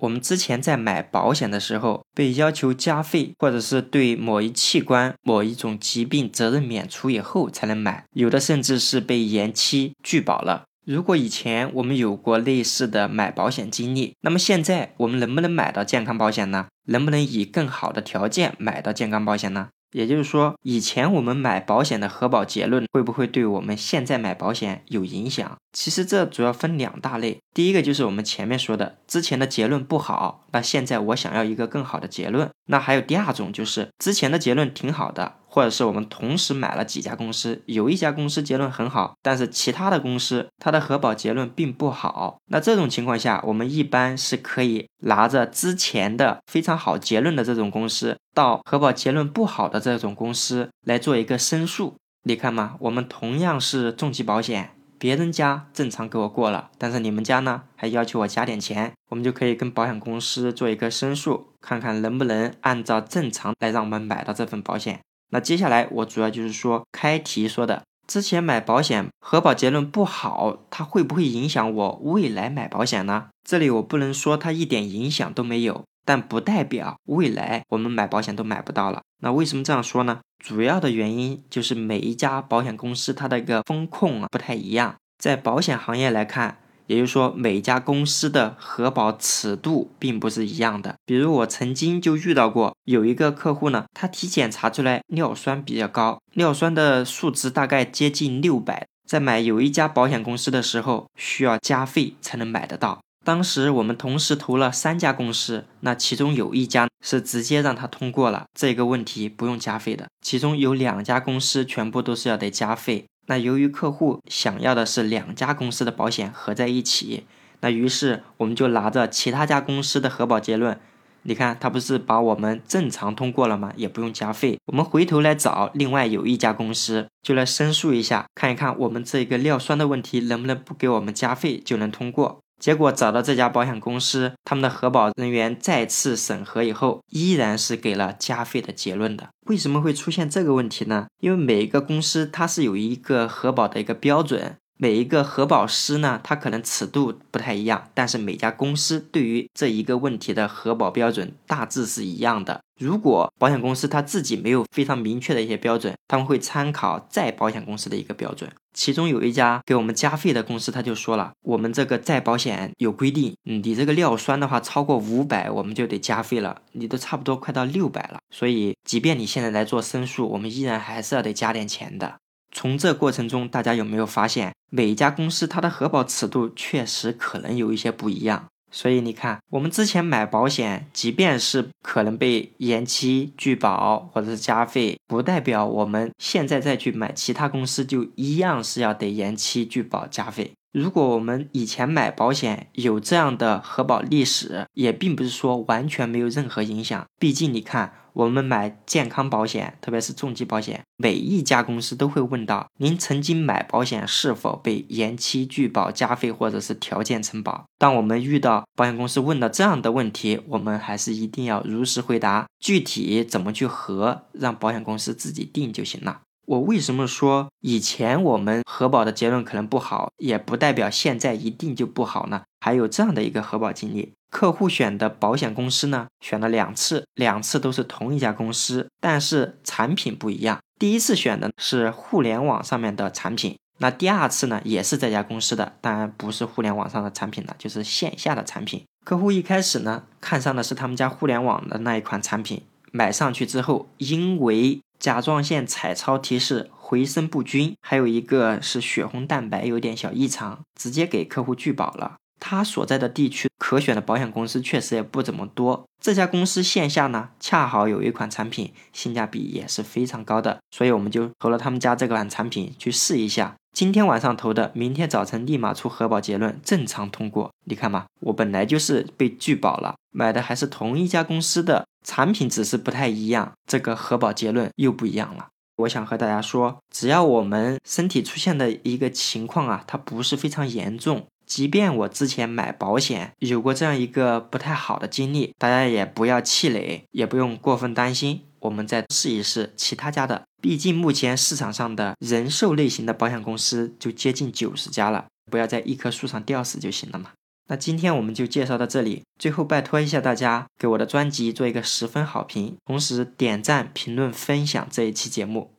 我们之前在买保险的时候被要求加费，或者是对某一器官、某一种疾病责任免除以后才能买，有的甚至是被延期拒保了。如果以前我们有过类似的买保险经历，那么现在我们能不能买到健康保险呢？能不能以更好的条件买到健康保险呢？也就是说，以前我们买保险的核保结论会不会对我们现在买保险有影响？其实这主要分两大类。第一个就是我们前面说的，之前的结论不好，那现在我想要一个更好的结论。那还有第二种，就是之前的结论挺好的。或者是我们同时买了几家公司，有一家公司结论很好，但是其他的公司它的核保结论并不好。那这种情况下，我们一般是可以拿着之前的非常好结论的这种公司，到核保结论不好的这种公司来做一个申诉。你看嘛，我们同样是重疾保险，别人家正常给我过了，但是你们家呢还要求我加点钱，我们就可以跟保险公司做一个申诉，看看能不能按照正常来让我们买到这份保险。那接下来我主要就是说，开题说的，之前买保险核保结论不好，它会不会影响我未来买保险呢？这里我不能说它一点影响都没有，但不代表未来我们买保险都买不到了。那为什么这样说呢？主要的原因就是每一家保险公司它的一个风控啊不太一样，在保险行业来看。也就是说，每家公司的核保尺度并不是一样的。比如我曾经就遇到过，有一个客户呢，他体检查出来尿酸比较高，尿酸的数值大概接近六百，在买有一家保险公司的时候，需要加费才能买得到。当时我们同时投了三家公司，那其中有一家是直接让他通过了这个问题不用加费的，其中有两家公司全部都是要得加费。那由于客户想要的是两家公司的保险合在一起，那于是我们就拿着其他家公司的核保结论，你看他不是把我们正常通过了吗？也不用加费，我们回头来找另外有一家公司，就来申诉一下，看一看我们这个尿酸的问题能不能不给我们加费就能通过。结果找到这家保险公司，他们的核保人员再次审核以后，依然是给了加费的结论的。为什么会出现这个问题呢？因为每一个公司它是有一个核保的一个标准。每一个核保师呢，他可能尺度不太一样，但是每家公司对于这一个问题的核保标准大致是一样的。如果保险公司他自己没有非常明确的一些标准，他们会参考再保险公司的一个标准。其中有一家给我们加费的公司，他就说了，我们这个再保险有规定，你这个尿酸的话超过五百，我们就得加费了。你都差不多快到六百了，所以即便你现在来做申诉，我们依然还是要得加点钱的。从这过程中，大家有没有发现，每一家公司它的核保尺度确实可能有一些不一样？所以你看，我们之前买保险，即便是可能被延期拒保或者是加费，不代表我们现在再去买其他公司就一样是要得延期拒保加费。如果我们以前买保险有这样的核保历史，也并不是说完全没有任何影响。毕竟你看。我们买健康保险，特别是重疾保险，每一家公司都会问到您曾经买保险是否被延期拒保、加费或者是条件承保。当我们遇到保险公司问到这样的问题，我们还是一定要如实回答。具体怎么去核，让保险公司自己定就行了。我为什么说以前我们核保的结论可能不好，也不代表现在一定就不好呢？还有这样的一个核保经历。客户选的保险公司呢，选了两次，两次都是同一家公司，但是产品不一样。第一次选的是互联网上面的产品，那第二次呢，也是这家公司的，当然不是互联网上的产品了，就是线下的产品。客户一开始呢，看上的是他们家互联网的那一款产品，买上去之后，因为甲状腺彩超提示回声不均，还有一个是血红蛋白有点小异常，直接给客户拒保了。他所在的地区可选的保险公司确实也不怎么多。这家公司线下呢，恰好有一款产品性价比也是非常高的，所以我们就投了他们家这款产品去试一下。今天晚上投的，明天早晨立马出核保结论，正常通过。你看嘛，我本来就是被拒保了，买的还是同一家公司的产品，只是不太一样，这个核保结论又不一样了。我想和大家说，只要我们身体出现的一个情况啊，它不是非常严重。即便我之前买保险有过这样一个不太好的经历，大家也不要气馁，也不用过分担心。我们再试一试其他家的，毕竟目前市场上的人寿类型的保险公司就接近九十家了，不要在一棵树上吊死就行了嘛。那今天我们就介绍到这里，最后拜托一下大家给我的专辑做一个十分好评，同时点赞、评论、分享这一期节目。